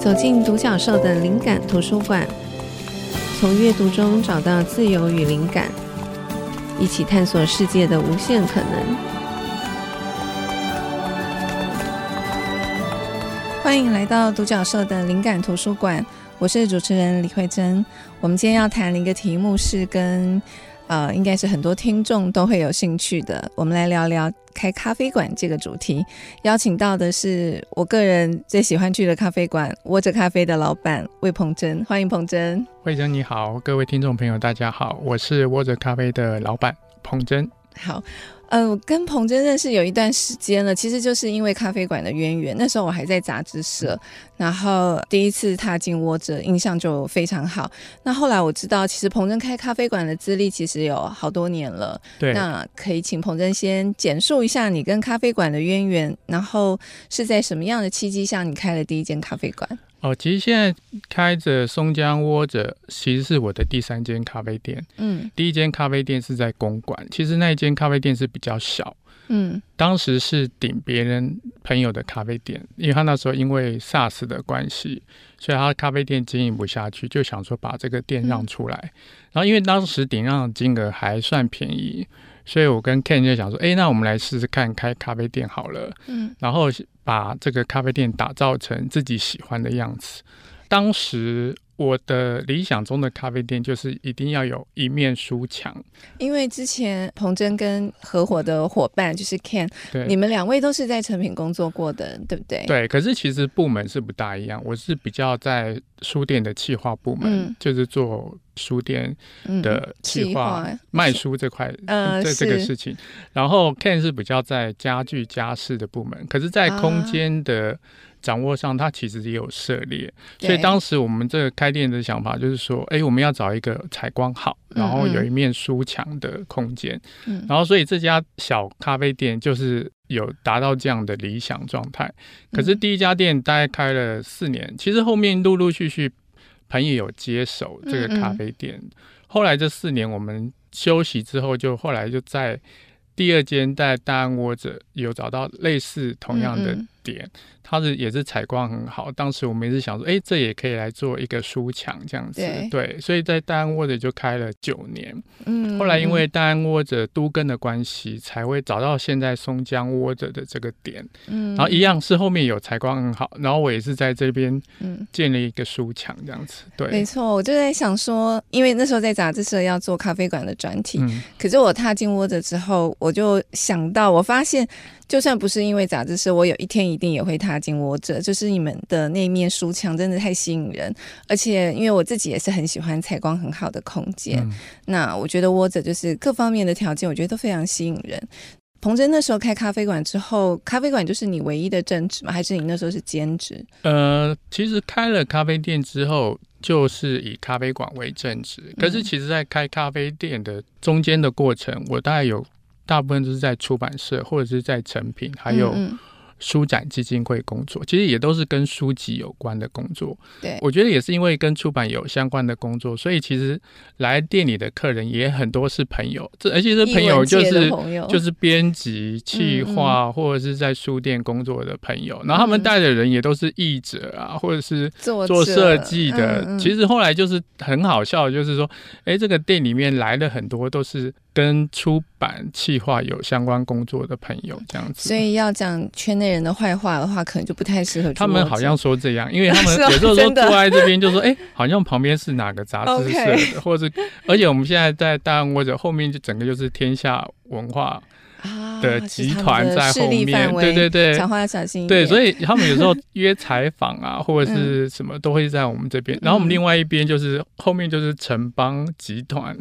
走进独角兽的灵感图书馆，从阅读中找到自由与灵感，一起探索世界的无限可能。欢迎来到独角兽的灵感图书馆，我是主持人李慧珍。我们今天要谈的一个题目是跟呃，应该是很多听众都会有兴趣的。我们来聊聊开咖啡馆这个主题。邀请到的是我个人最喜欢去的咖啡馆——窝着咖啡的老板魏鹏真。欢迎鹏真。魏真你好，各位听众朋友大家好，我是窝着咖啡的老板鹏真。好。呃，我跟彭真认识有一段时间了，其实就是因为咖啡馆的渊源。那时候我还在杂志社，然后第一次踏进窝着，印象就非常好。那后来我知道，其实彭真开咖啡馆的资历其实有好多年了。对，那可以请彭真先简述一下你跟咖啡馆的渊源，然后是在什么样的契机下你开了第一间咖啡馆？哦，其实现在开着松江窝着，其实是我的第三间咖啡店。嗯，第一间咖啡店是在公馆，其实那一间咖啡店是比较小。嗯，当时是顶别人朋友的咖啡店，因为他那时候因为 SARS 的关系，所以他咖啡店经营不下去，就想说把这个店让出来。嗯、然后因为当时顶让的金额还算便宜。所以我跟 Ken 就想说，哎，那我们来试试看开咖啡店好了。嗯，然后把这个咖啡店打造成自己喜欢的样子。当时。我的理想中的咖啡店就是一定要有一面书墙，因为之前彭真跟合伙的伙伴就是 Ken，对，你们两位都是在成品工作过的，对不对？对，可是其实部门是不大一样，我是比较在书店的企划部门，嗯、就是做书店的企划、嗯、卖书这块，呃，这这个事情。然后 Ken 是比较在家具家饰的部门，可是，在空间的。啊掌握上，它其实也有涉猎，所以当时我们这个开店的想法就是说，哎，我们要找一个采光好，然后有一面书墙的空间，嗯，然后所以这家小咖啡店就是有达到这样的理想状态。可是第一家店大概开了四年，其实后面陆陆续续朋友有接手这个咖啡店，后来这四年我们休息之后，就后来就在第二间在大安窝着有找到类似同样的点。它是也是采光很好，当时我们也是想说，哎，这也可以来做一个书墙这样子，对，对，所以在大安窝着就开了九年，嗯，后来因为。大安窝着都跟的关系，才会找到现在松江窝着的这个点，嗯，然后一样是后面有采光很好，然后我也是在这边，嗯，建立一个书墙这样子，对，没错，我就在想说，因为那时候在杂志社要做咖啡馆的专题，嗯，可是我踏进窝着之后，我就想到，我发现。就算不是因为杂志社，我有一天一定也会踏进窝着。就是你们的那面书墙真的太吸引人，而且因为我自己也是很喜欢采光很好的空间。嗯、那我觉得窝着就是各方面的条件，我觉得都非常吸引人。彭真那时候开咖啡馆之后，咖啡馆就是你唯一的正职吗？还是你那时候是兼职？呃，其实开了咖啡店之后，就是以咖啡馆为正职。可是其实，在开咖啡店的中间的过程，我大概有。大部分都是在出版社或者是在成品，还有书展基金会工作，其实也都是跟书籍有关的工作。对，我觉得也是因为跟出版有相关的工作，所以其实来店里的客人也很多是朋友。这而且这朋友就是就是编辑、企划或者是在书店工作的朋友。然后他们带的人也都是译者啊，或者是做设计的。其实后来就是很好笑，就是说，哎，这个店里面来了很多都是。跟出版企划有相关工作的朋友这样子，所以要讲圈内人的坏话的话，可能就不太适合。他们好像说这样，因为他们 有时候说坐在这边就说，哎、欸，好像旁边是哪个杂志社的或者是，而且我们现在在大安窝着后面就整个就是天下文化。的集团在后面，对对对，讲话要小心。对，所以 他们有时候约采访啊，或者是什么，都会在我们这边。然后我们另外一边就是后面就是城邦集团，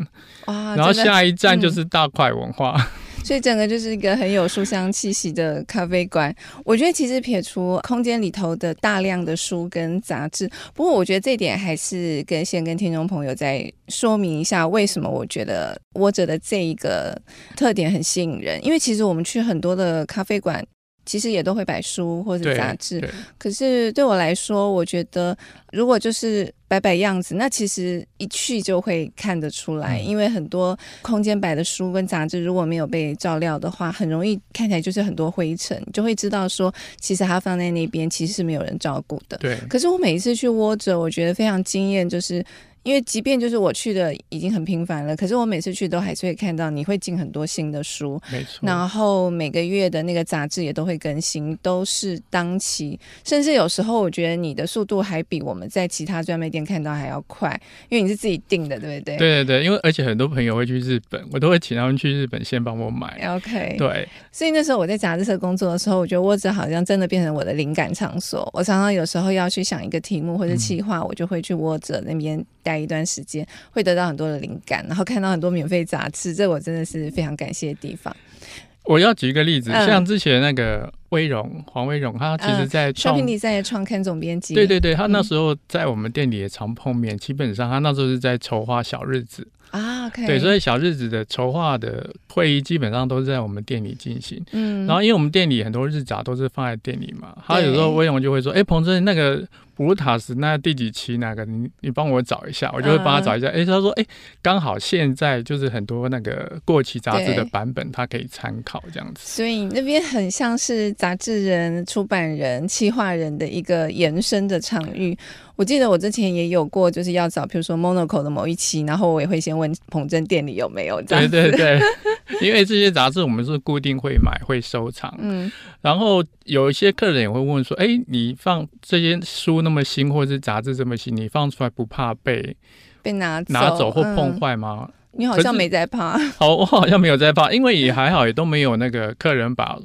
然后下一站就是大块文化。所以整个就是一个很有书香气息的咖啡馆。我觉得其实撇除空间里头的大量的书跟杂志，不过我觉得这点还是跟先跟听众朋友再说明一下，为什么我觉得窝着的这一个特点很吸引人。因为其实我们去很多的咖啡馆，其实也都会摆书或者杂志。可是对我来说，我觉得如果就是摆摆样子，那其实一去就会看得出来，嗯、因为很多空间摆的书跟杂志如果没有被照料的话，很容易看起来就是很多灰尘，就会知道说其实它放在那边其实是没有人照顾的。对。可是我每一次去窝着，我觉得非常惊艳，就是。因为即便就是我去的已经很频繁了，可是我每次去都还是会看到你会进很多新的书，没错。然后每个月的那个杂志也都会更新，都是当期，甚至有时候我觉得你的速度还比我们在其他专卖店看到还要快，因为你是自己订的，对不对？对对对，因为而且很多朋友会去日本，我都会请他们去日本先帮我买。OK，对。所以那时候我在杂志社工作的时候，我觉得窝子好像真的变成我的灵感场所。我常常有时候要去想一个题目或者企划，嗯、我就会去窝子那边。待一段时间会得到很多的灵感，然后看到很多免费杂志，这我真的是非常感谢的地方。我要举一个例子，嗯、像之前那个威荣黄威荣，他其实在创品里在创刊总编辑，对对对，他那时候在我们店里也常碰面，嗯、基本上他那时候是在筹划小日子。啊，okay、对，所以小日子的筹划的会议基本上都是在我们店里进行。嗯，然后因为我们店里很多日杂都是放在店里嘛，他有时候威勇就会说：“哎对，彭真，那个普鲁塔斯那第几期那个，你你帮我找一下。”我就会帮他找一下。哎、嗯，他说：“哎，刚好现在就是很多那个过期杂志的版本，他可以参考这样子。”所以那边很像是杂志人、出版人、企划人的一个延伸的场域。我记得我之前也有过，就是要找，比如说 Monocle 的某一期，然后我也会先问彭真店里有没有这样子。对对 对，因为这些杂志我们是固定会买会收藏，嗯，然后有一些客人也会问说，哎，你放这些书那么新，或者是杂志这么新，你放出来不怕被被拿走拿走或碰坏吗？嗯你好像没在怕，好，我好像没有在怕，因为也还好，也都没有那个客人把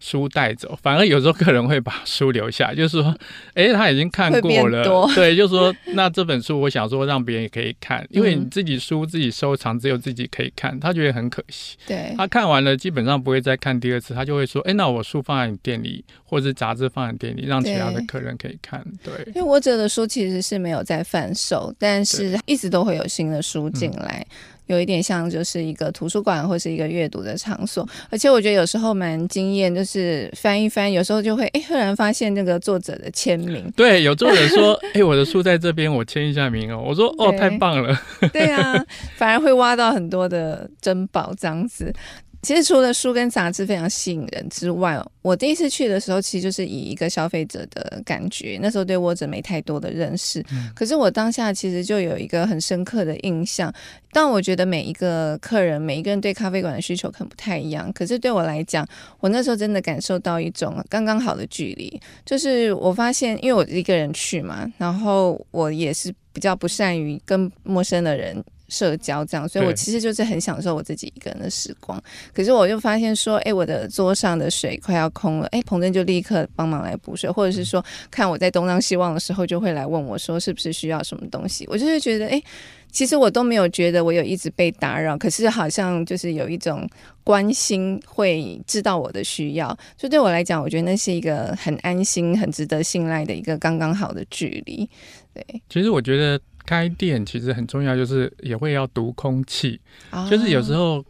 书带走，嗯、反而有时候客人会把书留下，就是说，哎、欸，他已经看过了，对，就是说，那这本书我想说让别人也可以看，因为你自己书自己收藏，只有自己可以看，他觉得很可惜。对，他看完了基本上不会再看第二次，他就会说，哎、欸，那我书放在你店里，或者是杂志放在店里，让其他的客人可以看。对，对因为我者的书其实是没有在贩售，但是一直都会有新的书进来。有一点像就是一个图书馆或是一个阅读的场所，而且我觉得有时候蛮惊艳，就是翻一翻，有时候就会哎，突然发现那个作者的签名。对，有作者说，哎，我的书在这边，我签一下名哦。我说，哦，太棒了。对啊，反而会挖到很多的珍宝这样子。其实除了书跟杂志非常吸引人之外，我第一次去的时候，其实就是以一个消费者的感觉，那时候对窝子没太多的认识。嗯、可是我当下其实就有一个很深刻的印象。但我觉得每一个客人，每一个人对咖啡馆的需求可能不太一样。可是对我来讲，我那时候真的感受到一种刚刚好的距离。就是我发现，因为我一个人去嘛，然后我也是比较不善于跟陌生的人。社交这样，所以我其实就是很享受我自己一个人的时光。可是我就发现说，哎，我的桌上的水快要空了，哎，彭真就立刻帮忙来补水，或者是说，看我在东张西望的时候，就会来问我说，是不是需要什么东西？我就是觉得，哎，其实我都没有觉得我有一直被打扰，可是好像就是有一种关心，会知道我的需要。所以对我来讲，我觉得那是一个很安心、很值得信赖的一个刚刚好的距离。对，其实我觉得。开店其实很重要，就是也会要读空气，哦、就是有时候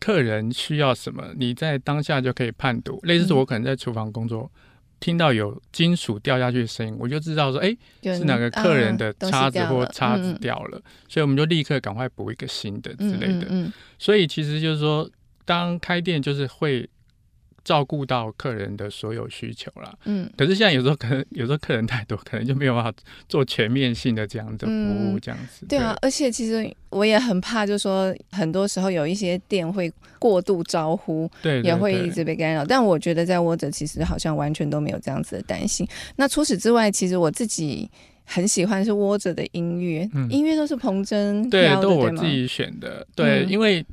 客人需要什么，你在当下就可以判读。类似是我可能在厨房工作，嗯、听到有金属掉下去的声音，我就知道说，哎，是哪个客人的叉子或叉子掉了，嗯、所以我们就立刻赶快补一个新的之类的。所以其实就是说，当开店就是会。照顾到客人的所有需求了，嗯，可是现在有时候可能有时候客人太多，可能就没有办法做全面性的这样的服务，这样子。嗯、对啊，而且其实我也很怕，就是说很多时候有一些店会过度招呼，对，也会一直被干扰。但我觉得在窝着其实好像完全都没有这样子的担心。那除此之外，其实我自己很喜欢是窝着的音乐，嗯、音乐都是彭真对，都我自己选的，对，嗯、因为。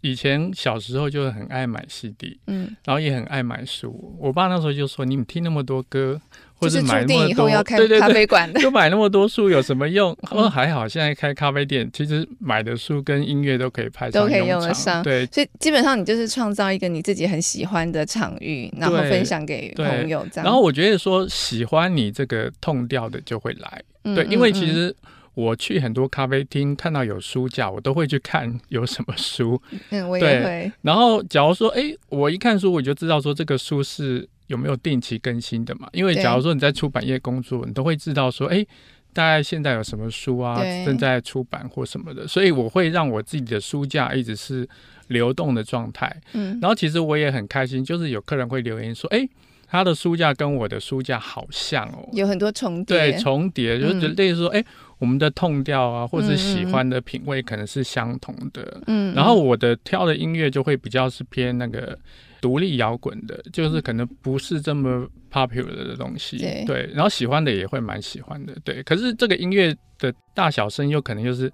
以前小时候就很爱买 CD，嗯，然后也很爱买书。我爸那时候就说：“你们听那么多歌，或者买那么多，对对对，就买那么多书有什么用？”他说：“还好，现在开咖啡店，其实买的书跟音乐都可以派上用场，都可以用得上。对，所以基本上你就是创造一个你自己很喜欢的场域，然后分享给朋友这样。然后我觉得说喜欢你这个 tone 调的就会来，对，因为其实。我去很多咖啡厅，看到有书架，我都会去看有什么书。嗯，我也会。对，然后假如说，哎，我一看书，我就知道说这个书是有没有定期更新的嘛。因为假如说你在出版业工作，你都会知道说，哎，大概现在有什么书啊，正在出版或什么的，所以我会让我自己的书架一直是流动的状态。嗯，然后其实我也很开心，就是有客人会留言说，哎。他的书架跟我的书架好像哦，有很多重叠。对，重叠就是类似说，哎、嗯欸，我们的痛调啊，或者是喜欢的品味可能是相同的。嗯，然后我的挑的音乐就会比较是偏那个独立摇滚的，就是可能不是这么 popular 的东西。对，对，然后喜欢的也会蛮喜欢的。对，可是这个音乐的大小声又可能就是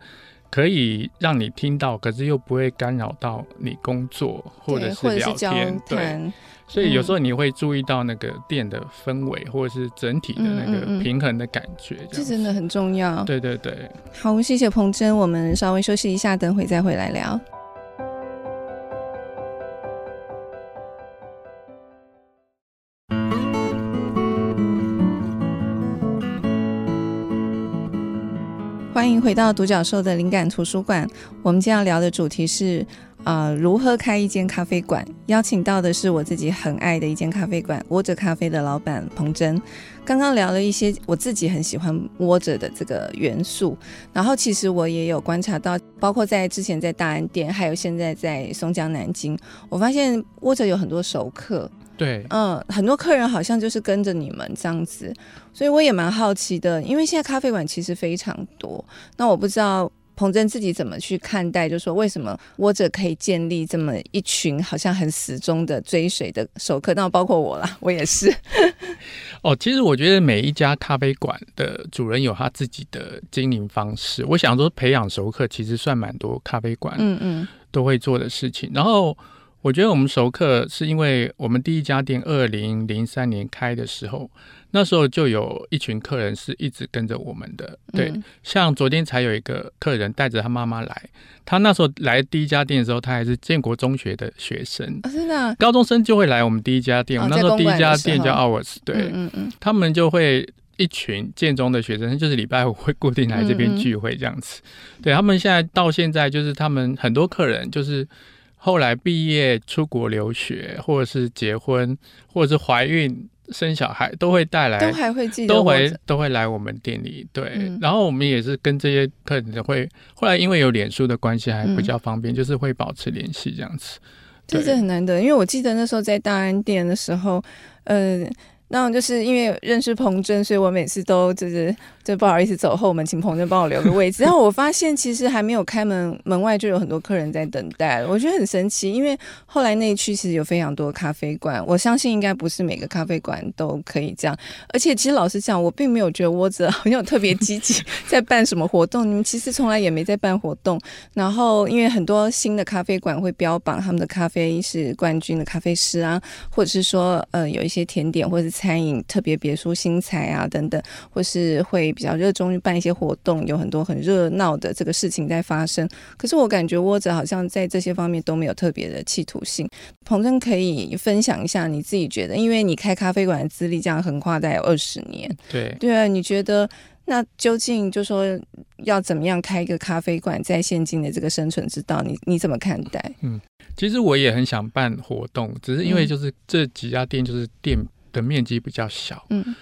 可以让你听到，可是又不会干扰到你工作或者是聊天。对。所以有时候你会注意到那个店的氛围，或者是整体的那个平衡的感觉，这，这真的很重要。对对对，好，谢谢彭真，我们稍微休息一下，等会再回来聊。欢迎回到独角兽的灵感图书馆，我们今天要聊的主题是。啊、呃，如何开一间咖啡馆？邀请到的是我自己很爱的一间咖啡馆——窝着咖啡的老板彭真。刚刚聊了一些我自己很喜欢窝着的这个元素，然后其实我也有观察到，包括在之前在大安店，还有现在在松江南京，我发现窝着有很多熟客。对，嗯，很多客人好像就是跟着你们这样子，所以我也蛮好奇的，因为现在咖啡馆其实非常多，那我不知道。彭真自己怎么去看待？就是说，为什么窝着可以建立这么一群好像很死忠的追随的熟客？那包括我啦，我也是。哦，其实我觉得每一家咖啡馆的主人有他自己的经营方式。我想说，培养熟客其实算蛮多咖啡馆嗯嗯都会做的事情。然后我觉得我们熟客是因为我们第一家店二零零三年开的时候。那时候就有一群客人是一直跟着我们的，对，嗯、像昨天才有一个客人带着他妈妈来，他那时候来第一家店的时候，他还是建国中学的学生，哦、真的、啊，高中生就会来我们第一家店，哦、我们那时候第一家店叫 Hours，对，嗯嗯嗯，他们就会一群建中的学生，就是礼拜五会固定来这边聚会这样子，嗯嗯对他们现在到现在就是他们很多客人就是后来毕业出国留学，或者是结婚，或者是怀孕。生小孩都会带来，都还会记得，都会都会来我们店里。对，嗯、然后我们也是跟这些客人会，后来因为有脸书的关系，还比较方便，嗯、就是会保持联系这样子。这是很难得，因为我记得那时候在大安店的时候，呃，那就是因为认识彭真，所以我每次都就是。就不好意思走后门，请彭真帮我留个位置。然后我发现其实还没有开门，门外就有很多客人在等待。我觉得很神奇，因为后来那一区其实有非常多咖啡馆，我相信应该不是每个咖啡馆都可以这样。而且其实老实讲，我并没有觉得窝子好像有特别积极在办什么活动。你们其实从来也没在办活动。然后因为很多新的咖啡馆会标榜他们的咖啡是冠军的咖啡师啊，或者是说呃有一些甜点或者餐饮特别别出心裁啊等等，或是会。比较热衷于办一些活动，有很多很热闹的这个事情在发生。可是我感觉窝着好像在这些方面都没有特别的企图性。彭真可以分享一下你自己觉得，因为你开咖啡馆的资历这样横跨大概有二十年，对对啊，你觉得那究竟就说要怎么样开一个咖啡馆，在现今的这个生存之道，你你怎么看待？嗯，其实我也很想办活动，只是因为就是这几家店就是店的面积比较小，嗯，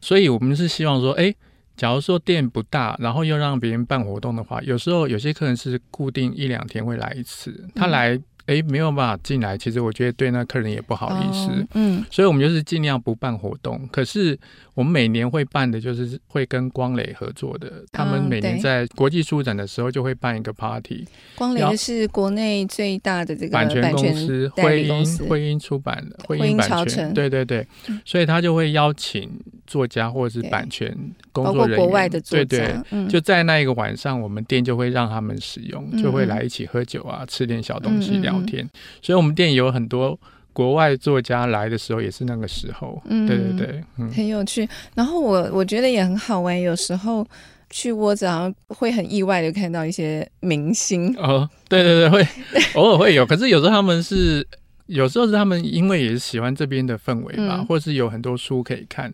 所以我们是希望说，哎。假如说店不大，然后又让别人办活动的话，有时候有些客人是固定一两天会来一次，他来。哎，没有办法进来，其实我觉得对那客人也不好意思，哦、嗯，所以我们就是尽量不办活动。可是我们每年会办的，就是会跟光磊合作的，嗯、他们每年在国际书展的时候就会办一个 party。光磊是国内最大的这个版权公司，会音会音出版的徽音版权，对对对，所以他就会邀请作家或者是版权工作人员，国外的作家，对对，嗯、就在那一个晚上，我们店就会让他们使用，就会来一起喝酒啊，吃点小东西聊。聊天，所以我们店有很多国外作家来的时候，也是那个时候。嗯，对对对，嗯，很有趣。然后我我觉得也很好玩，有时候去窝子好像会很意外的看到一些明星。哦，对对对，会 偶尔会有。可是有时候他们是，有时候是他们因为也是喜欢这边的氛围吧，嗯、或是有很多书可以看，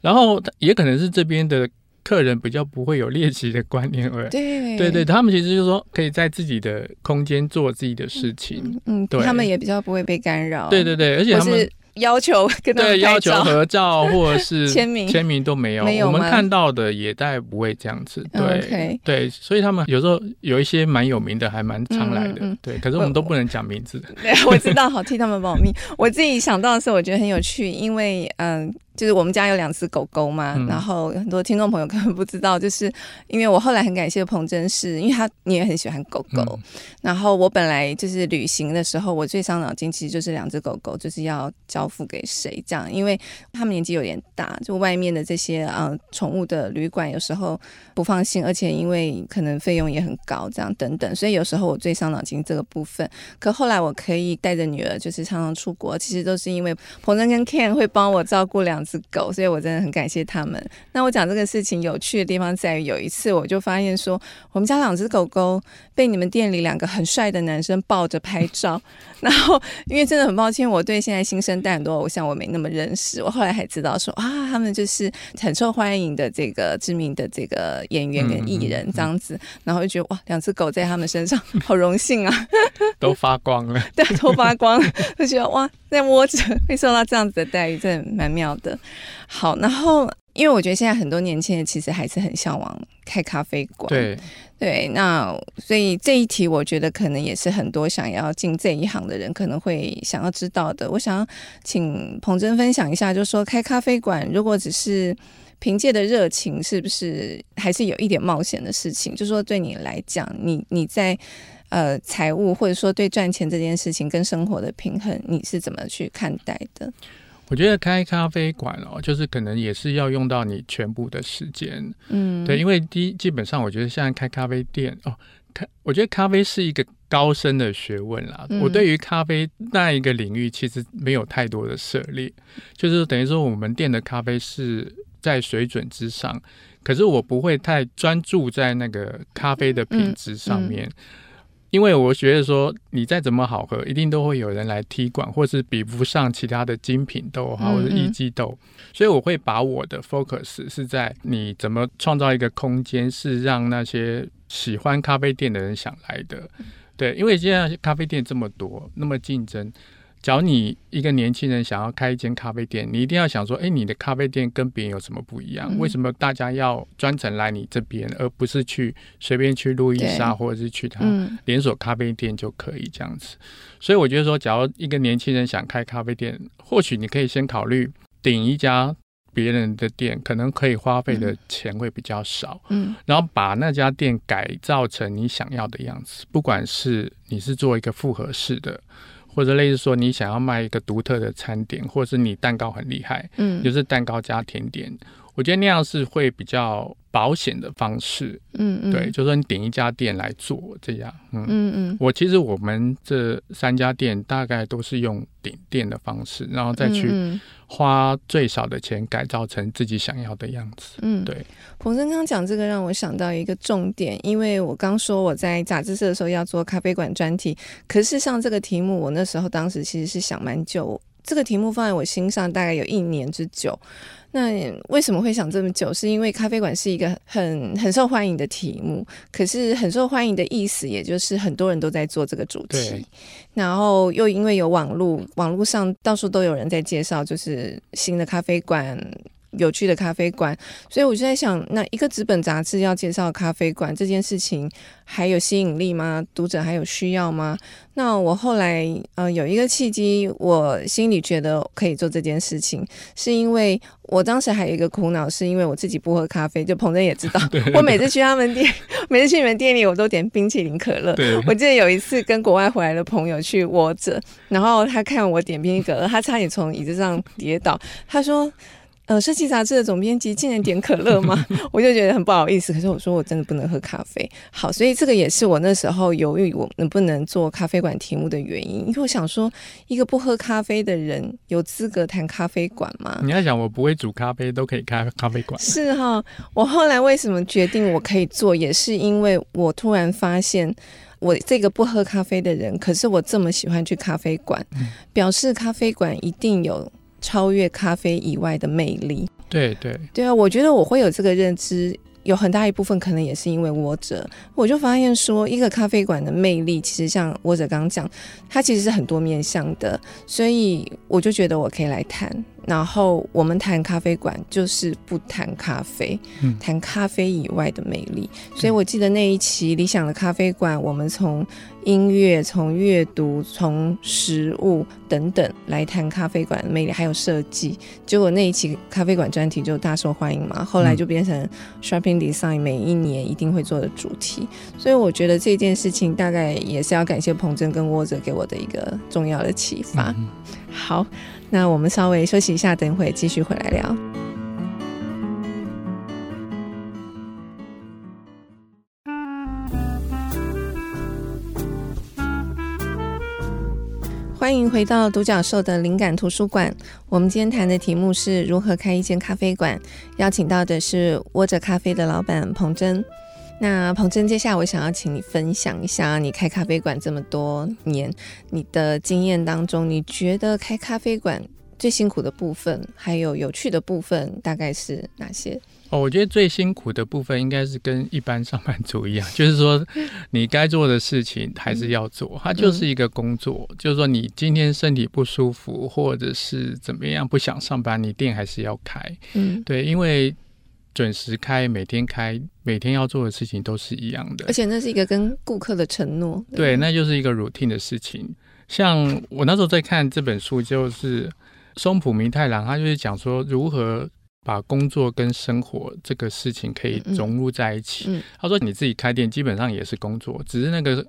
然后也可能是这边的。客人比较不会有猎奇的观念，而对对对，他们其实就是说可以在自己的空间做自己的事情，嗯，对，他们也比较不会被干扰，对对对，而且他们要求跟他们对要求合照或者是 签名签名都没有，没有我们看到的也大概不会这样子。对、对，所以他们有时候有一些蛮有名的，还蛮常来的、嗯嗯。对，可是我们都不能讲名字。对，我知道，好替他们保密。我自己想到的是，我觉得很有趣，因为嗯。呃就是我们家有两只狗狗嘛，嗯、然后很多听众朋友可能不知道，就是因为我后来很感谢彭真是，因为他你也很喜欢狗狗、嗯，然后我本来就是旅行的时候，我最伤脑筋其实就是两只狗狗，就是要交付给谁这样，因为他们年纪有点大，就外面的这些呃宠物的旅馆有时候不放心，而且因为可能费用也很高，这样等等，所以有时候我最伤脑筋这个部分。可后来我可以带着女儿，就是常常出国，其实都是因为彭真跟 Ken 会帮我照顾两只。是狗，所以我真的很感谢他们。那我讲这个事情有趣的地方在于，有一次我就发现说，我们家两只狗狗被你们店里两个很帅的男生抱着拍照。然后，因为真的很抱歉，我对现在新生代很多偶像我没那么认识。我后来还知道说啊，他们就是很受欢迎的这个知名的这个演员跟艺人这样子。然后就觉得哇，两只狗在他们身上好荣幸啊，都发光了，对，都发光了，就觉得哇，在窝着会受到这样子的待遇，真的蛮妙的。好，然后因为我觉得现在很多年轻人其实还是很向往开咖啡馆，对对，那所以这一题我觉得可能也是很多想要进这一行的人可能会想要知道的。我想要请彭真分享一下，就是说开咖啡馆如果只是凭借的热情，是不是还是有一点冒险的事情？就是说对你来讲，你你在呃财务或者说对赚钱这件事情跟生活的平衡，你是怎么去看待的？我觉得开咖啡馆哦，就是可能也是要用到你全部的时间，嗯，对，因为第一基本上我觉得现在开咖啡店哦，咖，我觉得咖啡是一个高深的学问啦。嗯、我对于咖啡那一个领域其实没有太多的涉猎，就是等于说我们店的咖啡是在水准之上，可是我不会太专注在那个咖啡的品质上面。嗯嗯因为我觉得说，你再怎么好喝，一定都会有人来踢馆，或是比不上其他的精品豆哈，或者一季豆，所以我会把我的 focus 是在你怎么创造一个空间，是让那些喜欢咖啡店的人想来的。对，因为现在咖啡店这么多，那么竞争。假如你一个年轻人想要开一间咖啡店，你一定要想说，哎，你的咖啡店跟别人有什么不一样？为什么大家要专程来你这边，而不是去随便去路易莎或者是去他连锁咖啡店就可以这样子？所以我觉得说，假如一个年轻人想开咖啡店，或许你可以先考虑顶一家别人的店，可能可以花费的钱会比较少，嗯，然后把那家店改造成你想要的样子，不管是你是做一个复合式的。或者类似说，你想要卖一个独特的餐点，或者是你蛋糕很厉害，嗯，就是蛋糕加甜点，我觉得那样是会比较保险的方式，嗯嗯，对，就是说你顶一家店来做这样，嗯。嗯嗯，我其实我们这三家店大概都是用顶店的方式，然后再去花最少的钱改造成自己想要的样子，嗯，对。彭生刚讲这个让我想到一个重点，因为我刚说我在杂志社的时候要做咖啡馆专题，可是像这个题目，我那时候当时其实是想蛮久，这个题目放在我心上大概有一年之久。那为什么会想这么久？是因为咖啡馆是一个很很受欢迎的题目，可是很受欢迎的意思，也就是很多人都在做这个主题，然后又因为有网络，网络上到处都有人在介绍，就是新的咖啡馆。有趣的咖啡馆，所以我就在想，那一个纸本杂志要介绍咖啡馆这件事情，还有吸引力吗？读者还有需要吗？那我后来呃有一个契机，我心里觉得可以做这件事情，是因为我当时还有一个苦恼，是因为我自己不喝咖啡，就彭真也知道，我每次去他们店，每次去你们店里，我都点冰淇淋可乐。我记得有一次跟国外回来的朋友去窝着，然后他看我点冰可乐，他差点从椅子上跌倒，他说。呃，设计杂志的总编辑竟然点可乐吗？我就觉得很不好意思。可是我说我真的不能喝咖啡。好，所以这个也是我那时候犹豫我能不能做咖啡馆题目的原因。因为我想说，一个不喝咖啡的人有资格谈咖啡馆吗？你要想，我不会煮咖啡都可以开咖啡馆。是哈，我后来为什么决定我可以做，也是因为我突然发现，我这个不喝咖啡的人，可是我这么喜欢去咖啡馆，嗯，表示咖啡馆一定有。超越咖啡以外的魅力，对对对啊！我觉得我会有这个认知，有很大一部分可能也是因为窝者，我就发现说，一个咖啡馆的魅力，其实像窝者刚刚讲，它其实是很多面向的，所以我就觉得我可以来谈。然后我们谈咖啡馆，就是不谈咖啡，谈咖啡以外的魅力。所以我记得那一期理想的咖啡馆，我们从音乐、从阅读、从食物等等来谈咖啡馆的魅力，还有设计。结果那一期咖啡馆专题就大受欢迎嘛，后来就变成 Shopping Design 每一年一定会做的主题。所以我觉得这件事情大概也是要感谢彭真跟沃泽给我的一个重要的启发。好。那我们稍微休息一下，等会继续回来聊。欢迎回到独角兽的灵感图书馆。我们今天谈的题目是如何开一间咖啡馆，邀请到的是窝着咖啡的老板彭真。那彭真，接下来我想要请你分享一下，你开咖啡馆这么多年，你的经验当中，你觉得开咖啡馆最辛苦的部分，还有有趣的部分，大概是哪些？哦，我觉得最辛苦的部分应该是跟一般上班族一样，就是说你该做的事情还是要做，它就是一个工作。嗯、就是说你今天身体不舒服，或者是怎么样不想上班，你店还是要开。嗯，对，因为。准时开，每天开，每天要做的事情都是一样的，而且那是一个跟顾客的承诺。对，那就是一个 routine 的事情。像我那时候在看这本书，就是松浦弥太郎，他就是讲说如何把工作跟生活这个事情可以融入在一起。嗯嗯、他说你自己开店基本上也是工作，只是那个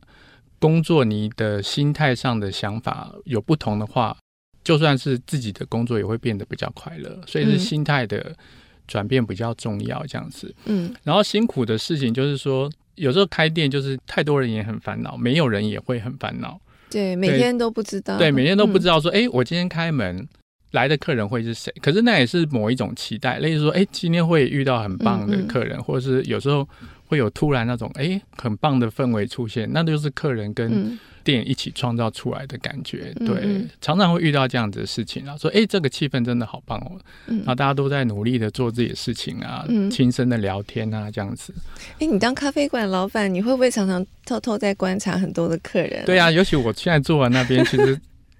工作你的心态上的想法有不同的话，就算是自己的工作也会变得比较快乐。所以是心态的。嗯转变比较重要，这样子。嗯，然后辛苦的事情就是说，有时候开店就是太多人也很烦恼，没有人也会很烦恼。对，每天都不知道。对，每天都不知道说，哎、嗯，我今天开门来的客人会是谁？可是那也是某一种期待，例如说，哎，今天会遇到很棒的客人，嗯嗯，或者是有时候会有突然那种哎很棒的氛围出现，那就是客人跟。嗯店一起创造出来的感觉，对，嗯、常常会遇到这样子的事情啊，说，哎、欸，这个气氛真的好棒哦，嗯、然后大家都在努力的做自己的事情啊，轻、嗯、声的聊天啊，这样子。哎、欸，你当咖啡馆老板，你会不会常常偷偷在观察很多的客人、啊？对啊，尤其我现在坐在那边，其实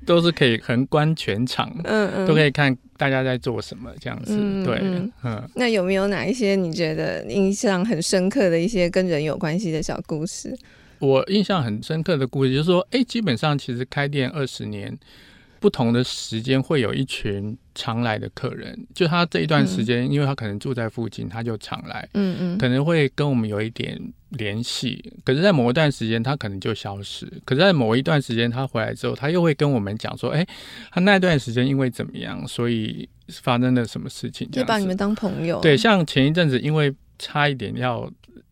都是可以横观全场，嗯嗯，都可以看大家在做什么，这样子，嗯、对，嗯。那有没有哪一些你觉得印象很深刻的一些跟人有关系的小故事？我印象很深刻的故事就是说，哎，基本上其实开店二十年，不同的时间会有一群常来的客人。就他这一段时间，嗯、因为他可能住在附近，他就常来，嗯嗯，可能会跟我们有一点联系。可是，在某一段时间，他可能就消失。可是，在某一段时间，他回来之后，他又会跟我们讲说，哎，他那段时间因为怎么样，所以发生了什么事情，就把你们当朋友。对，像前一阵子，因为差一点要。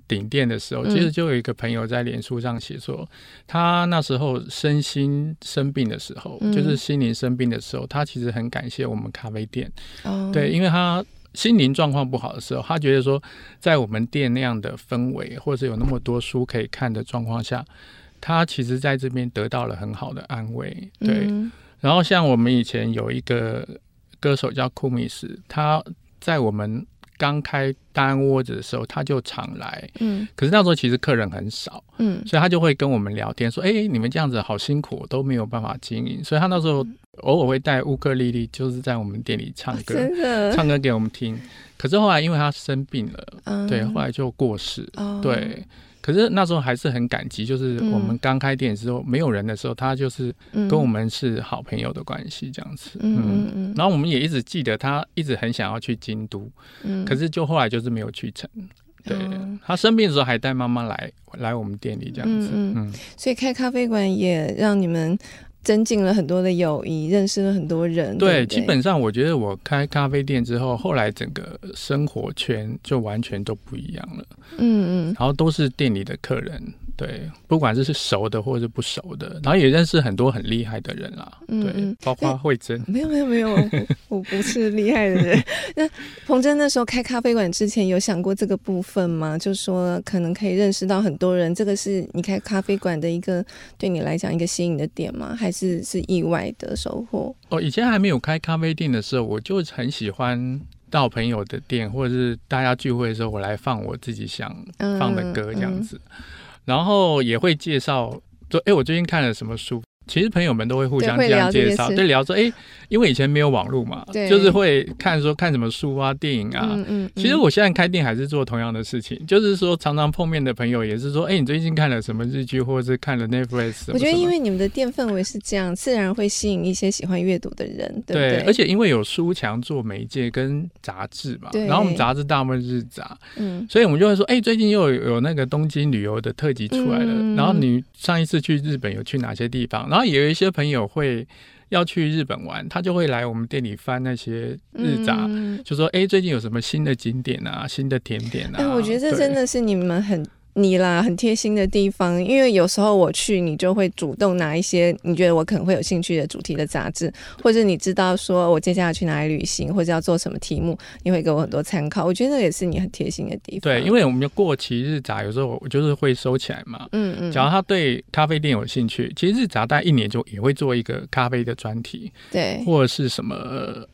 顶店的时候，其实就有一个朋友在脸书上写说，嗯、他那时候身心生病的时候，嗯、就是心灵生病的时候，他其实很感谢我们咖啡店。哦、对，因为他心灵状况不好的时候，他觉得说，在我们店那样的氛围，或者有那么多书可以看的状况下，他其实在这边得到了很好的安慰。对，嗯、然后像我们以前有一个歌手叫库米斯，他在我们。刚开大安窝子的时候，他就常来。嗯，可是那时候其实客人很少。嗯，所以他就会跟我们聊天，说：“哎、欸，你们这样子好辛苦，都没有办法经营。”所以他那时候偶尔会带乌克丽丽，就是在我们店里唱歌，哦、唱歌给我们听。可是后来因为他生病了，嗯、对，后来就过世。哦、对。可是那时候还是很感激，就是我们刚开店的时候、嗯、没有人的时候，他就是跟我们是好朋友的关系这样子。嗯嗯嗯。然后我们也一直记得他一直很想要去京都，嗯，可是就后来就是没有去成。对，嗯、他生病的时候还带妈妈来来我们店里这样子。嗯，嗯，嗯，所以开咖啡馆也让你们。增进了很多的友谊，认识了很多人。对，对对，基本上我觉得我开咖啡店之后，后来整个生活圈就完全都不一样了。嗯嗯，然后都是店里的客人。对，不管是是熟的或者是不熟的，然后也认识很多很厉害的人啦。嗯、对，包括慧珍。没有没有没有，我，我不是厉害的人。那彭真那时候开咖啡馆之前有想过这个部分吗？就说可能可以认识到很多人，这个是你开咖啡馆的一个对你来讲一个吸引的点吗？还是是意外的收获？哦，以前还没有开咖啡店的时候，我就很喜欢到朋友的店，或者是大家聚会的时候，我来放我自己想放的歌这样子，嗯嗯、然后也会介绍说，哎，我最近看了什么书。其实朋友们都会互相这样介绍，对，聊说，哎，因为以前没有网络嘛，对，就是会看说看什么书啊、电影啊。嗯嗯。其实我现在开店还是做同样的事情，就是说常常碰面的朋友也是说，哎，你最近看了什么日剧，或者是看了 Netflix？我觉得因为你们的店氛围是这样，自然会吸引一些喜欢阅读的人，对不对？对，而且因为有书墙做媒介跟杂志嘛，然后我们杂志大部分是日杂，嗯，所以我们就会说，哎，最近又有有那个东京旅游的特辑出来了，然后你上一次去日本有去哪些地方？然后也有一些朋友。会要去日本玩，他就会来我们店里翻那些日杂，嗯、就说：“哎，最近有什么新的景点啊，新的甜点啊？”哎，我觉得这真的是你们很。你啦，很贴心的地方，因为有时候我去，你就会主动拿一些你觉得我可能会有兴趣的主题的杂志，或者你知道说我接下来去哪里旅行，或者要做什么题目，你会给我很多参考。我觉得那也是你很贴心的地方。对，因为我们过期日杂，有时候我就是会收起来嘛。嗯嗯。假如他对咖啡店有兴趣，其实日杂大概一年就也会做一个咖啡的专题，对，或者是什么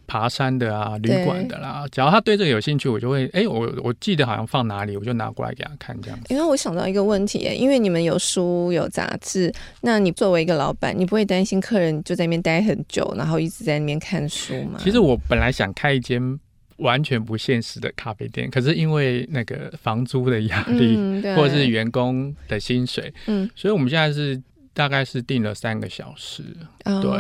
爬山的啊、旅馆的啦。只要他对这个有兴趣，我就会哎，我我记得好像放哪里，我就拿过来给他看这样子。因为我想到一个问题，因为你们有书有杂志，那你作为一个老板，你不会担心客人就在那边待很久，然后一直在那边看书吗？其实我本来想开一间完全不现实的咖啡店，可是因为那个房租的压力，嗯、或者是员工的薪水，嗯，所以我们现在是。大概是定了三个小时，oh. 对。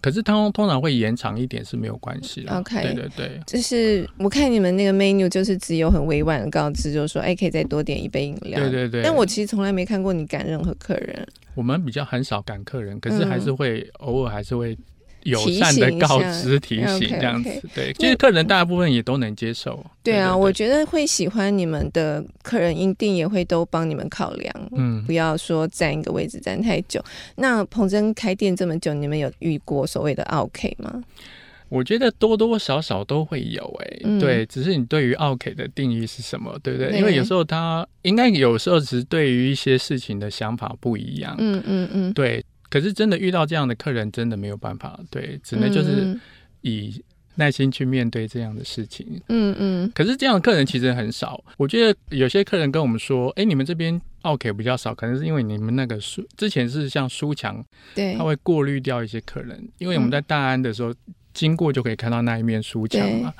可是他通，通常会延长一点是没有关系的。OK，对对对。就是我看你们那个 menu，就是只有很委婉的告知，就是说，哎，可以再多点一杯饮料。对对对。但我其实从来没看过你赶任何客人。我们比较很少赶客人，可是还是会、嗯、偶尔还是会。友善的告知提醒这样子，对，其实客人大部分也都能接受。对啊，我觉得会喜欢你们的客人一定也会都帮你们考量，嗯，不要说占一个位置占太久。那彭真开店这么久，你们有遇过所谓的奥 K 吗？我觉得多多少少都会有，哎，对，只是你对于奥 K 的定义是什么，对不对？因为有时候他应该有时候只是对于一些事情的想法不一样，嗯嗯嗯，对。可是真的遇到这样的客人，真的没有办法，对，只能就是以耐心去面对这样的事情。嗯嗯。可是这样的客人其实很少，我觉得有些客人跟我们说：“哎，你们这边奥客比较少，可能是因为你们那个书之前是像书墙，对，他会过滤掉一些客人。因为我们在大安的时候经过就可以看到那一面书墙嘛，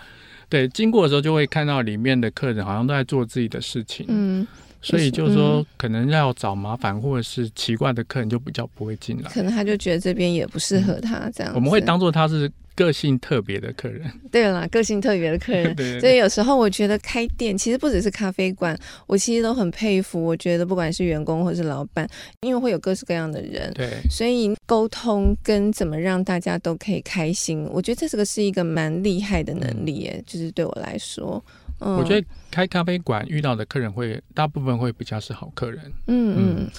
对，经过的时候就会看到里面的客人好像都在做自己的事情。嗯。所以就是说，可能要找麻烦或者是奇怪的客人，就比较不会进来。可能他就觉得这边也不适合他这样。我们会当做他是个性特别的客人。对啦，个性特别的客人。对，对，对。所以有时候我觉得开店其实不只是咖啡馆，我其实都很佩服。我觉得不管是员工或是老板，因为会有各式各样的人。对。所以沟通跟怎么让大家都可以开心，我觉得这是个是一个蛮厉害的能力耶。就是对我来说。嗯、我觉得开咖啡馆遇到的客人会大部分会比较是好客人。嗯嗯，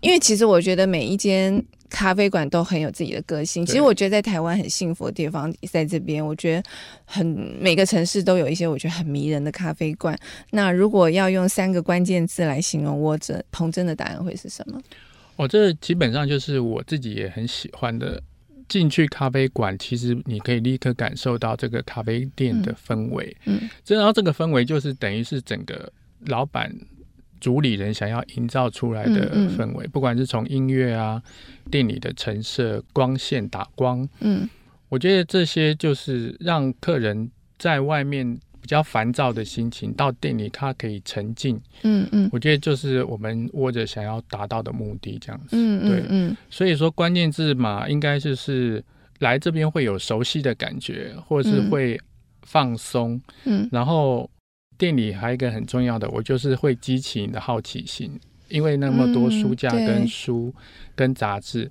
因为其实我觉得每一间咖啡馆都很有自己的个性。其实我觉得在台湾很幸福的地方在这边，我觉得很每个城市都有一些我觉得很迷人的咖啡馆。那如果要用三个关键字来形容窝着，彭真的答案会是什么？哦，这基本上就是我自己也很喜欢的。进去咖啡馆，其实你可以立刻感受到这个咖啡店的氛围。嗯，嗯，然后这个氛围就是等于是整个老板、主理人想要营造出来的氛围，嗯嗯，不管是从音乐啊、店里的陈设、光线打光，嗯，我觉得这些就是让客人在外面。比较烦躁的心情到店里，它可以沉浸。嗯嗯，我觉得就是我们握着想要达到的目的，这样子。嗯嗯，对，嗯。所以说关键字嘛，应该就是来这边会有熟悉的感觉，或者是会放松。嗯。然后店里还有一个很重要的，我就是会激起你的好奇心，因为那么多书架跟书跟杂志。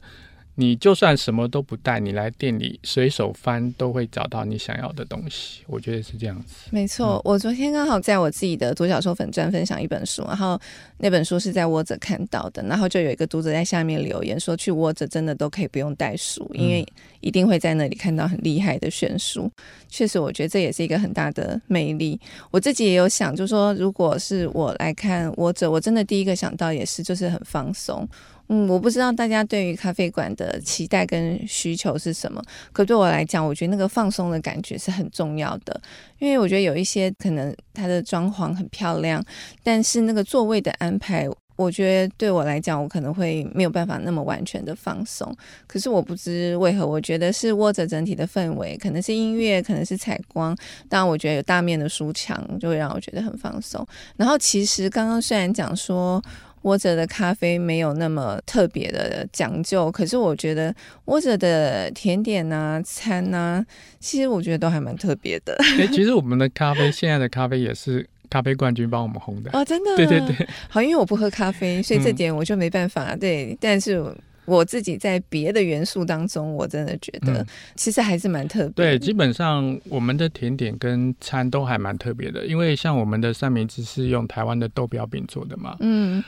你就算什么都不带，你来店里随手翻都会找到你想要的东西。我觉得是这样子。没错，我昨天刚好在我自己的独角兽粉专分享一本书，然后那本书是在窝着看到的，然后就有一个读者在下面留言说，去窝着真的都可以不用带书，因为一定会在那里看到很厉害的选书。确实，我觉得这也是一个很大的魅力。我自己也有想，就是说如果是我来看窝着，我真的第一个想到也是就是很放松。嗯，我不知道大家对于咖啡馆的期待跟需求是什么，可对我来讲，我觉得那个放松的感觉是很重要的。因为我觉得有一些可能它的装潢很漂亮，但是那个座位的安排，我觉得对我来讲，我可能会没有办法那么完全的放松。可是我不知为何，我觉得是握着整体的氛围，可能是音乐，可能是采光。当然，我觉得有大面的书墙就会让我觉得很放松。然后，其实刚刚虽然讲说。窝着的咖啡没有那么特别的讲究，可是我觉得窝着的甜点啊、餐啊，其实我觉得都还蛮特别的。哎，其实我们的咖啡，现在的咖啡也是咖啡冠军帮我们烘的哦，真的。对对对，好，因为我不喝咖啡，所以这点我就没办法。嗯、对，但是我自己在别的元素当中，我真的觉得其实还是蛮特别。对，基本上我们的甜点跟餐都还蛮特别的，因为像我们的三明治是用台湾的豆标饼做的嘛。嗯。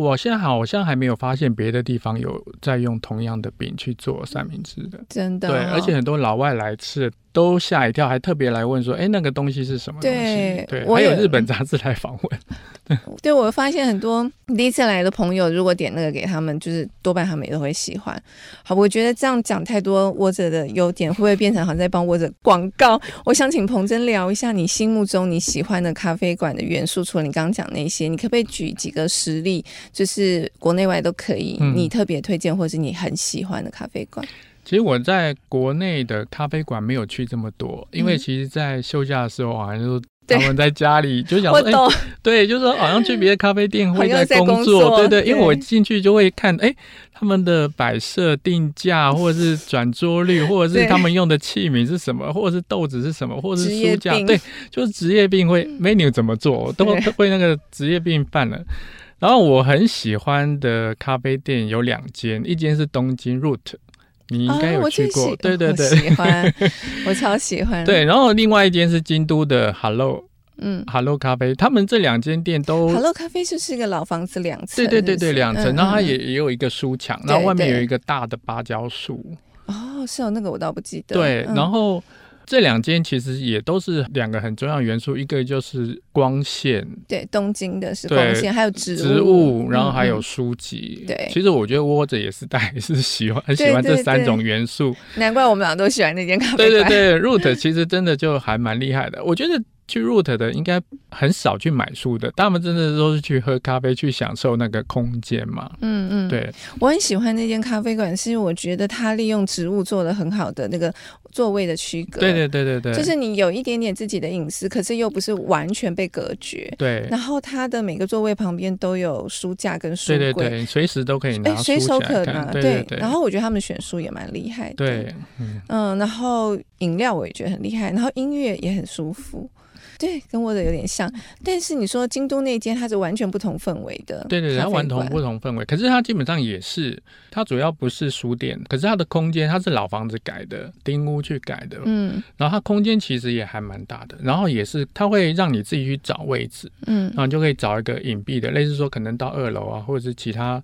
我现在好像还没有发现别的地方有在用同样的饼去做三明治的，真的、哦。对，而且很多老外来吃。都吓一跳，还特别来问说：“哎，那个东西是什么东西？”对，还有日本杂志来访问。对，对我发现很多第一次来的朋友，如果点那个给他们，就是多半他们也都会喜欢。好，我觉得这样讲太多窝着的优点，会不会变成好像在帮窝着广告？我想请彭真聊一下你心目中你喜欢的咖啡馆的元素，除了你刚刚讲那些，你可不可以举几个实例？就是国内外都可以，你特别推荐或是你很喜欢的咖啡馆。其实我在国内的咖啡馆没有去这么多，因为其实，在休假的时候，好像就他们在家里就想说，哎、欸，对，就是说好像去别的咖啡店会在工作，对对，因为我进去就会看，哎、欸，他们的摆设定价，或者是转桌率，或者是他们用的器皿是什么，或者是豆子是什么，或者是书架，对，就是职业病会 menu 怎么做，都会那个职业病犯了。然后我很喜欢的咖啡店有两间，一间是东京 Root。你应该有去过，啊、对对对，喜欢，我超喜欢。对，然后另外一间是京都的 Hello，嗯，Hello 咖啡，他们这两间店都 Hello 咖啡就是一个老房子两层，对对对对，两层，然后它也也有一个书墙，然后外面有一个大的芭蕉树。哦，是哦，那个我倒不记得。对，然后。这两间其实也都是两个很重要的元素，一个就是光线，对，东京的是光线，还有植物，植物，然后还有书籍。嗯、对，其实我觉得窝着也是大概是喜欢很喜欢这三种元素，对对对，难怪我们俩都喜欢那间咖啡馆。对对对，Root 其实真的就还蛮厉害的，我觉得。去 Root 的应该很少去买书的，他们真的都是去喝咖啡，去享受那个空间嘛。嗯嗯，对，我很喜欢那间咖啡馆，是因为我觉得它利用植物做的很好的那个座位的区隔。对对对对对，就是你有一点点自己的隐私，可是又不是完全被隔绝。对。然后它的每个座位旁边都有书架跟书柜，对对对，随时都可以拿。随手可拿。对对对。然后我觉得他们选书也蛮厉害的。对。嗯，嗯，然后饮料我也觉得很厉害，然后音乐也很舒服。对，跟我的有点像，但是你说京都那间，它是完全不同氛围的。对对对，它完全不同氛围。可是它基本上也是，它主要不是书店，可是它的空间，它是老房子改的，丁屋去改的。嗯，然后它空间其实也还蛮大的，然后也是它会让你自己去找位置，嗯，然后你就可以找一个隐蔽的，类似说可能到二楼啊，或者是其他。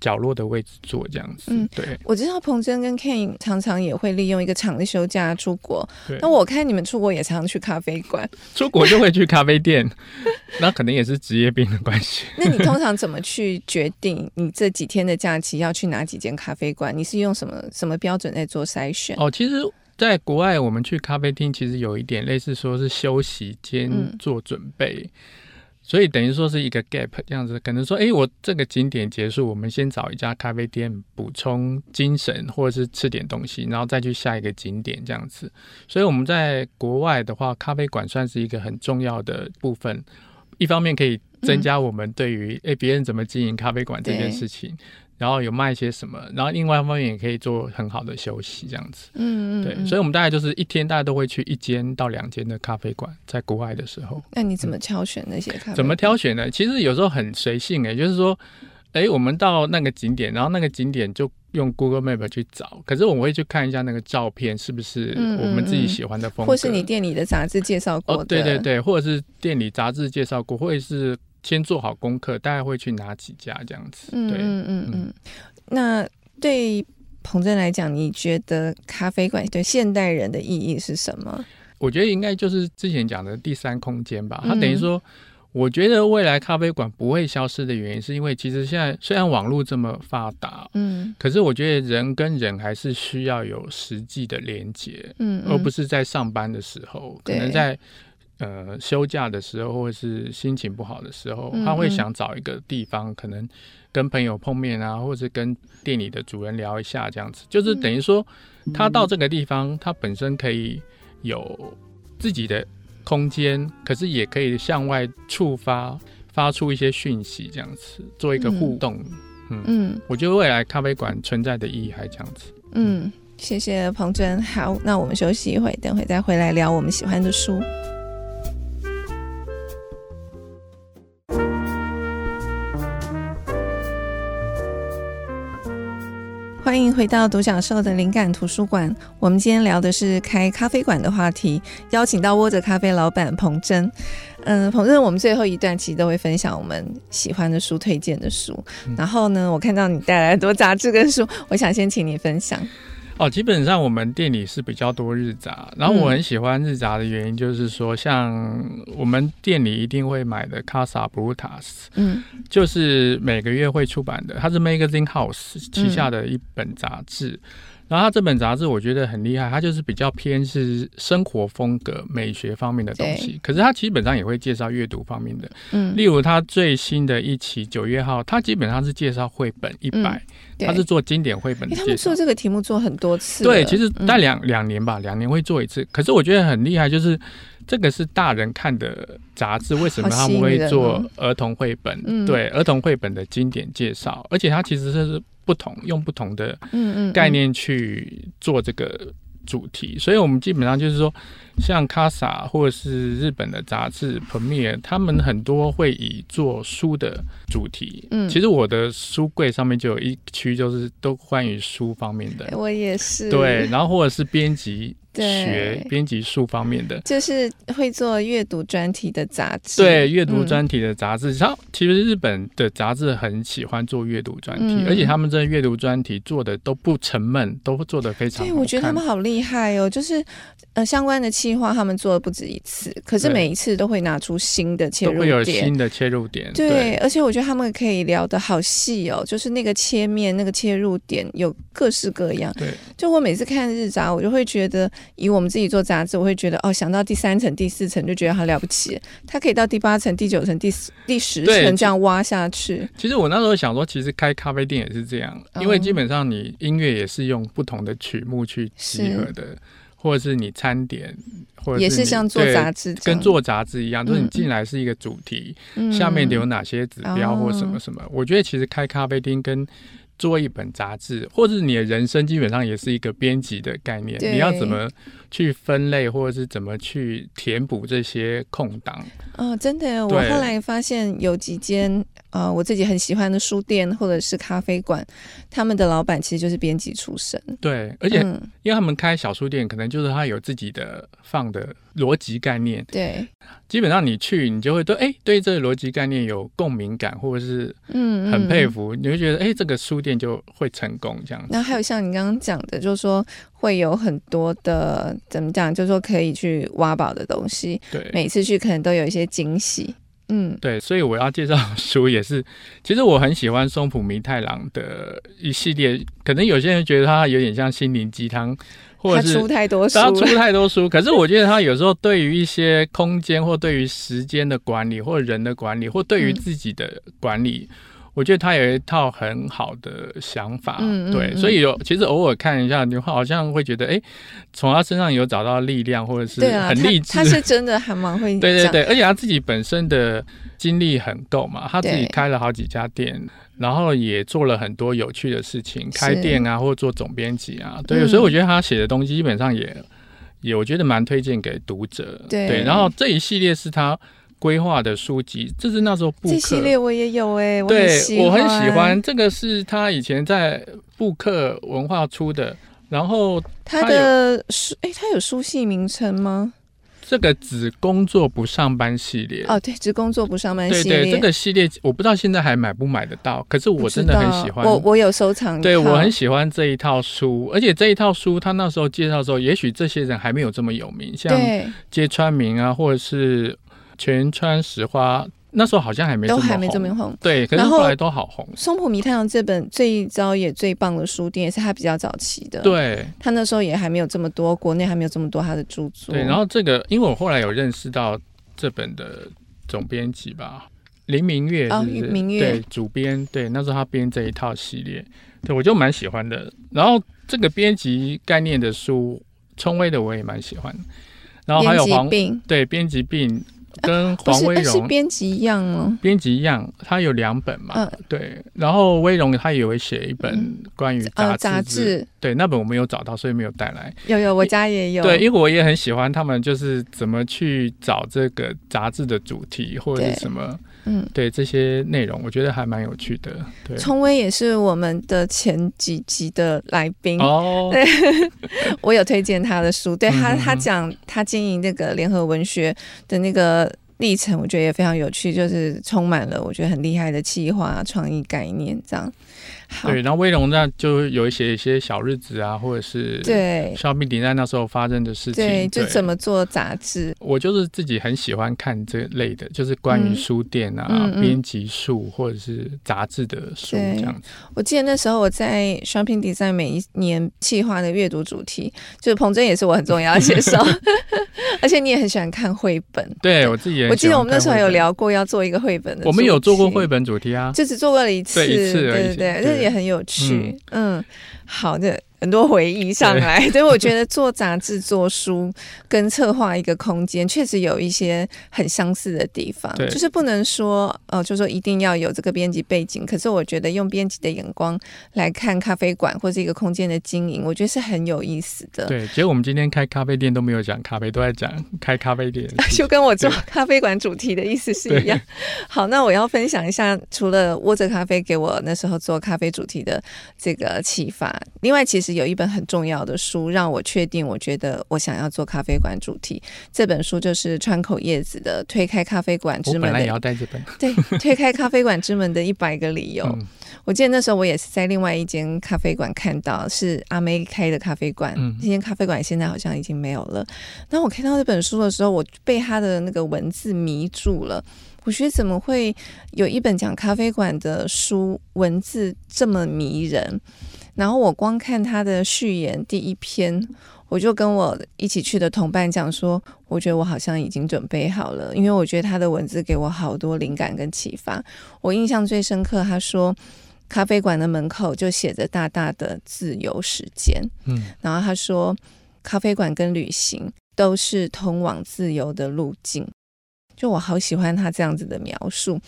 角落的位置坐这样子，嗯，对，我知道彭真跟 Ken 常常也会利用一个长的休假出国。那我看你们出国也常常去咖啡馆，出国就会去咖啡店，那可能也是职业病的关系。那你通常怎么去决定你这几天的假期要去哪几间咖啡馆？你是用什么什么标准在做筛选？哦，其实，在国外我们去咖啡厅，其实有一点类似说是休息兼做准备。嗯所以等于说是一个 gap 这样子，可能说，哎，我这个景点结束，我们先找一家咖啡店补充精神，或者是吃点东西，然后再去下一个景点这样子。所以我们在国外的话，咖啡馆算是一个很重要的部分，一方面可以增加我们对于哎别人怎么经营咖啡馆这件事情。然后有卖一些什么，然后另外一方面也可以做很好的休息，这样子。嗯嗯，对，所以我们大概就是一天大家都会去一间到两间的咖啡馆，在国外的时候。那你怎么挑选那些咖啡馆？怎么挑选呢？其实有时候很随性诶、欸，就是说，哎，我们到那个景点，然后那个景点就用 Google Map 去找，可是我们会去看一下那个照片是不是我们自己喜欢的风格，嗯嗯嗯，或是你店里的杂志介绍过的。哦，对对对，或者是店里杂志介绍过，或者是先做好功课，大概会去哪几家这样子。对，嗯嗯嗯。嗯那对彭真来讲，你觉得咖啡馆对现代人的意义是什么？我觉得应该就是之前讲的第三空间吧。它等于说，我觉得未来咖啡馆不会消失的原因，是因为其实现在虽然网络这么发达，嗯，可是我觉得人跟人还是需要有实际的连接，嗯，而不是在上班的时候，可能在呃休假的时候，或者是心情不好的时候，他会想找一个地方，可能跟朋友碰面啊，或者跟店里的主人聊一下，这样子，就是等于说他到这个地方，他本身可以有自己的。空间，可是也可以向外触发，发出一些讯息，这样子做一个互动。嗯，嗯，我觉得未来咖啡馆存在的意义还这样子。嗯，谢谢彭真。好，那我们休息一会，等会再回来聊我们喜欢的书。欢迎回到独角兽的灵感图书馆。我们今天聊的是开咖啡馆的话题，邀请到窝着咖啡老板彭真。嗯，彭真，我们最后一段其实都会分享我们喜欢的书、推荐的书。然后呢，我看到你带来很多杂志跟书，我想先请你分享。哦，基本上我们店里是比较多日杂，然后我很喜欢日杂的原因就是说，像我们店里一定会买的 Casa Brutas，嗯，就是每个月会出版的，它是 Magazine House 旗下的一本杂志。嗯然后他这本杂志我觉得很厉害，它就是比较偏是生活风格、美学方面的东西。可是它基本上也会介绍阅读方面的。嗯，例如它最新的一期九月号，它基本上是介绍绘本一百，它是做经典绘本。他们做这个题目做很多次。对，其实大概两两年吧，两年会做一次。可是我觉得很厉害，就是这个是大人看的杂志，为什么他们会做儿童绘本？对，儿童绘本的经典介绍，而且它其实是。不同用不同的概念去做这个主题，嗯嗯嗯，所以我们基本上就是说，像 Casa 或者是日本的杂志 Premiere，他们很多会以做书的主题。嗯，其实我的书柜上面就有一区，就是都关于书方面的。我也是。对，然后或者是编辑。学编辑术方面的，就是会做阅读专题的杂志。对，阅读专题的杂志，然后、嗯、其实日本的杂志很喜欢做阅读专题，嗯、而且他们这阅读专题做的都不沉闷，都做的非常好。对，我觉得他们好厉害哦，就是。呃，相关的企划他们做的不止一次，可是每一次都会拿出新的切入点，会有新的切入点。对，对，而且我觉得他们可以聊得好细哦，就是那个切面、那个切入点有各式各样。对，就我每次看日杂，我就会觉得，以我们自己做杂志，我会觉得哦，想到第三层、第四层就觉得很了不起，它可以到第八层、第九层、第第十层这样挖下去。其实我那时候想说，其实开咖啡店也是这样，因为基本上你音乐也是用不同的曲目去集合的。或者是你餐点，或者是也是像做杂志，跟做杂志一样，就是你进来是一个主题，嗯、下面有哪些指标或什么什么。嗯、我觉得其实开咖啡厅跟做一本杂志，或者是你的人生基本上也是一个编辑的概念。你要怎么去分类，或者是怎么去填补这些空档？哦，真的，我后来发现有几间。啊、呃，我自己很喜欢的书店或者是咖啡馆，他们的老板其实就是编辑出身。对，而且因为他们开小书店，可能就是他有自己的放的逻辑概念。对，基本上你去，你就会对哎，对这个逻辑概念有共鸣感，或者是嗯，很佩服，嗯嗯、你会觉得哎，这个书店就会成功这样子。那还有像你刚刚讲的，就是说会有很多的怎么讲，就是说可以去挖宝的东西。对，每次去可能都有一些惊喜。嗯，对，所以我要介绍书也是，其实我很喜欢松浦弥太郎的一系列，可能有些人觉得他有点像心灵鸡汤，或者是他出太多书，他出太多书，可是我觉得他有时候对于一些空间或对于时间的管理，或人的管理，或对于自己的管理。嗯我觉得他有一套很好的想法，嗯、对，嗯、所以有其实偶尔看一下，你好像会觉得，哎，从他身上有找到力量，或者是很励志。他，他是真的还蛮会，对 对对，而且他自己本身的经历很够嘛，他自己开了好几家店，然后也做了很多有趣的事情，开店啊，或者做总编辑啊，对，嗯、所以我觉得他写的东西基本上也也，我觉得蛮推荐给读者，对，对，然后这一系列是他。规划的书籍，这是那时候布克这系列我也有哎、欸，对我很喜欢。这个是他以前在布克文化出的，然后他，他的书哎，他有书系名称吗？这个只工作不上班系列哦，对，只工作不上班系列。对对，这个系列我不知道现在还买不买得到，可是我真的很喜欢。我我有收藏，对我很喜欢这一套书，而且这一套书他那时候介绍的时候，也许这些人还没有这么有名，像揭川明啊，或者是。全川石花那时候好像还没都还没这么红，对，可是后来都好红。松浦弥太郎这本最早也最棒的书店也是他比较早期的，对，他那时候也还没有这么多，国内还没有这么多他的著作。对，然后这个因为我后来有认识到这本的总编辑吧，林明月是不是？哦，明月对，主编对，那时候他编这一套系列，对我就蛮喜欢的。然后这个编辑概念的书，冲威的我也蛮喜欢。然后还有黄对编辑病。跟黄威荣编辑一样哦，编辑一样，他有两本嘛，嗯、对。然后威荣他也会写一本关于杂志、嗯呃、杂志，对，那本我没有找到，所以没有带来。有有，我家也有。对，因为我也很喜欢他们，就是怎么去找这个杂志的主题或者是什么。嗯，对这些内容，我觉得还蛮有趣的。对，聪威也是我们的前几集的来宾哦。对，我有推荐他的书，对他，他讲他经营那个联合文学的那个。历程我觉得也非常有趣，就是充满了我觉得很厉害的企划创意概念，这样。对，然后威龙那就有一些一些小日子啊，或者是对。肖宾迪在那时候发生的事情，对，就怎么做杂志。我就是自己很喜欢看这类的，就是关于书店啊、嗯、编辑术或者是杂志的书这样子。我记得那时候我在 Shopping Design 每一年计划的阅读主题，就是彭真也是我很重要的写手，而且你也很喜欢看绘本。对我自己也，我记得我们那时候还有聊过要做一个绘本的，我们有做过绘本主题啊，就只做过了一次，对，一次而已，对对对。也很有趣，嗯，嗯，好的。很多回忆上来，所以我觉得做杂志、做书跟策划一个空间，确实有一些很相似的地方。对，就是不能说，呃，就说一定要有这个编辑背景。可是我觉得用编辑的眼光来看咖啡馆或是一个空间的经营，我觉得是很有意思的。对，其实我们今天开咖啡店都没有讲咖啡，都在讲开咖啡店，就跟我做咖啡馆主题的意思是一样。好，那我要分享一下，除了窝着咖啡给我那时候做咖啡主题的这个启发，另外其实。是有一本很重要的书，让我确定，我觉得我想要做咖啡馆主题。这本书就是川口叶子的《推开咖啡馆之门》。我本来也要带这本。对，《推开咖啡馆之门》的一百个理由。嗯、我记得那时候我也是在另外一间咖啡馆看到，是阿妹开的咖啡馆。嗯，这间咖啡馆现在好像已经没有了。当我看到这本书的时候，我被他的那个文字迷住了。我觉得怎么会有一本讲咖啡馆的书，文字这么迷人？然后我光看他的序言第一篇，我就跟我一起去的同伴讲说，我觉得我好像已经准备好了，因为我觉得他的文字给我好多灵感跟启发。我印象最深刻，他说咖啡馆的门口就写着大大的自由时间，嗯，然后他说咖啡馆跟旅行都是通往自由的路径，就我好喜欢他这样子的描述。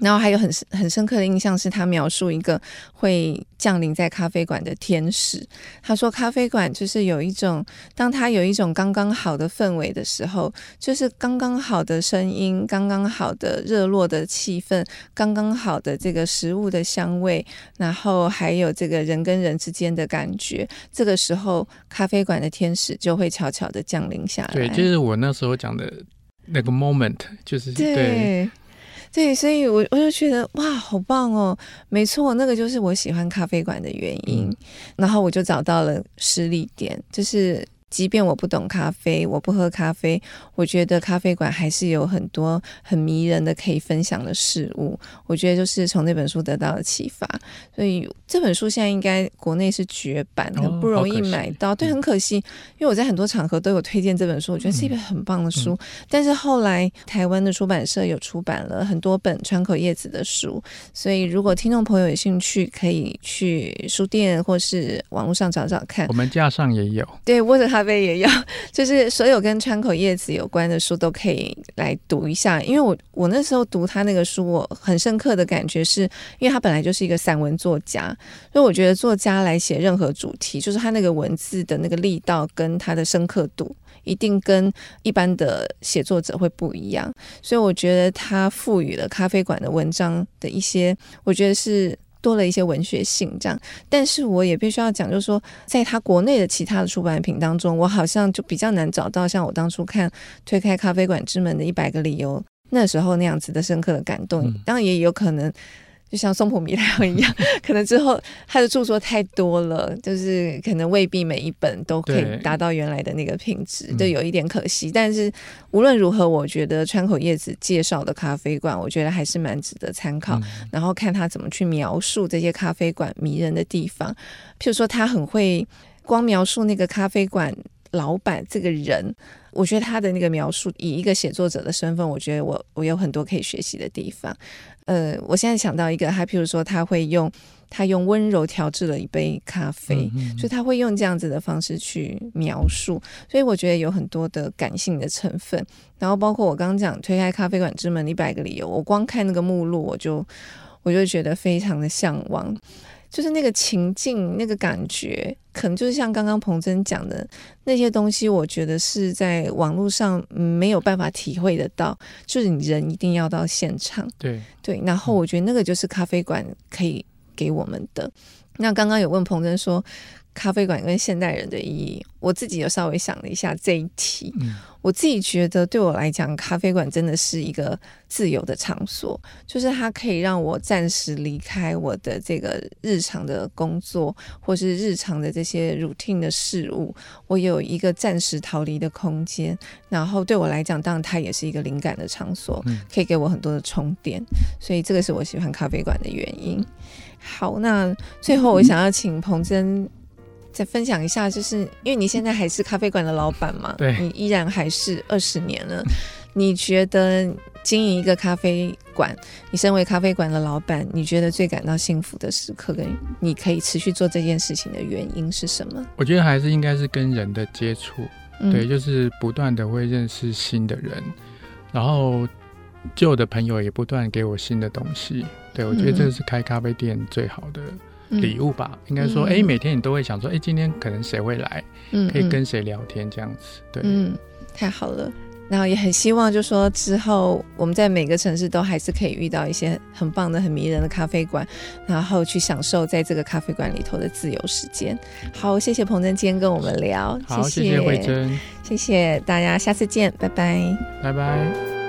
然后还有很很深刻的印象是他描述一个会降临在咖啡馆的天使。他说咖啡馆就是有一种，当他有一种刚刚好的氛围的时候，就是刚刚好的声音，刚刚好的热络的气氛，刚刚好的这个食物的香味，然后还有这个人跟人之间的感觉。这个时候，咖啡馆的天使就会悄悄的降临下来。对，就是我那时候讲的那个 moment，就是对。对对，所以我我就觉得哇，好棒哦！没错，那个就是我喜欢咖啡馆的原因。嗯、然后我就找到了实力点，就是。即便我不懂咖啡，我不喝咖啡，我觉得咖啡馆还是有很多很迷人的可以分享的事物。我觉得就是从那本书得到的启发，所以这本书现在应该国内是绝版，很不容易买到。哦、对，很可惜，因为我在很多场合都有推荐这本书，我觉得是一本很棒的书。嗯、但是后来台湾的出版社有出版了很多本川口叶子的书，所以如果听众朋友有兴趣，可以去书店或是网络上找找看。我们架上也有。对，窝着咖啡。也要，就是所有跟川口叶子有关的书都可以来读一下，因为我我那时候读他那个书，我很深刻的感觉是，因为他本来就是一个散文作家，所以我觉得作家来写任何主题，就是他那个文字的那个力道跟他的深刻度，一定跟一般的写作者会不一样，所以我觉得他赋予了咖啡馆的文章的一些，我觉得是。多了一些文学性，这样，但是我也必须要讲，就是说，在他国内的其他的出版品当中，我好像就比较难找到像我当初看《推开咖啡馆之门》的一百个理由那时候那样子的深刻的感动。当然也有可能，就像松浦弥太郎一样，可能之后他的著作太多了，就是可能未必每一本都可以达到原来的那个品质，就有一点可惜。但是无论如何，我觉得川口叶子介绍的咖啡馆，我觉得还是蛮值得参考。然后看他怎么去描述这些咖啡馆迷人的地方，譬如说他很会光描述那个咖啡馆老板这个人。我觉得他的那个描述，以一个写作者的身份，我觉得我我有很多可以学习的地方。呃，我现在想到一个，他譬如说他会用他用温柔调制了一杯咖啡，嗯嗯，所以他会用这样子的方式去描述，所以我觉得有很多的感性的成分。然后包括我刚刚讲推开咖啡馆之门一百个理由，我光看那个目录，我就我就觉得非常的向往。就是那个情境，那个感觉，可能就是像刚刚彭真讲的那些东西，我觉得是在网络上没有办法体会得到。就是你人一定要到现场，对对。然后我觉得那个就是咖啡馆可以给我们的。那刚刚有问彭真说，咖啡馆跟现代人的意义，我自己有稍微想了一下这一题。嗯，我自己觉得对我来讲，咖啡馆真的是一个自由的场所，就是它可以让我暂时离开我的这个日常的工作，或是日常的这些 routine 的事物，我有一个暂时逃离的空间。然后对我来讲，当然它也是一个灵感的场所，可以给我很多的充电。所以这个是我喜欢咖啡馆的原因。好，那最后我想要请彭真。再分享一下，就是因为你现在还是咖啡馆的老板嘛，对，你依然还是二十年了。你觉得经营一个咖啡馆，你身为咖啡馆的老板，你觉得最感到幸福的时刻，跟你可以持续做这件事情的原因是什么？我觉得还是应该是跟人的接触，对，就是不断的会认识新的人，然后旧的朋友也不断给我新的东西。对，我觉得这是开咖啡店最好的。礼物吧，应该说，哎、嗯。欸，每天你都会想说，哎、欸，今天可能谁会来，嗯，可以跟谁聊天这样子，对，嗯，太好了。然后也很希望，就说之后我们在每个城市都还是可以遇到一些很棒的、很迷人的咖啡馆，然后去享受在这个咖啡馆里头的自由时间。好，谢谢彭真今天跟我们聊，好，谢谢慧珍，谢谢大家，下次见，拜拜，拜拜。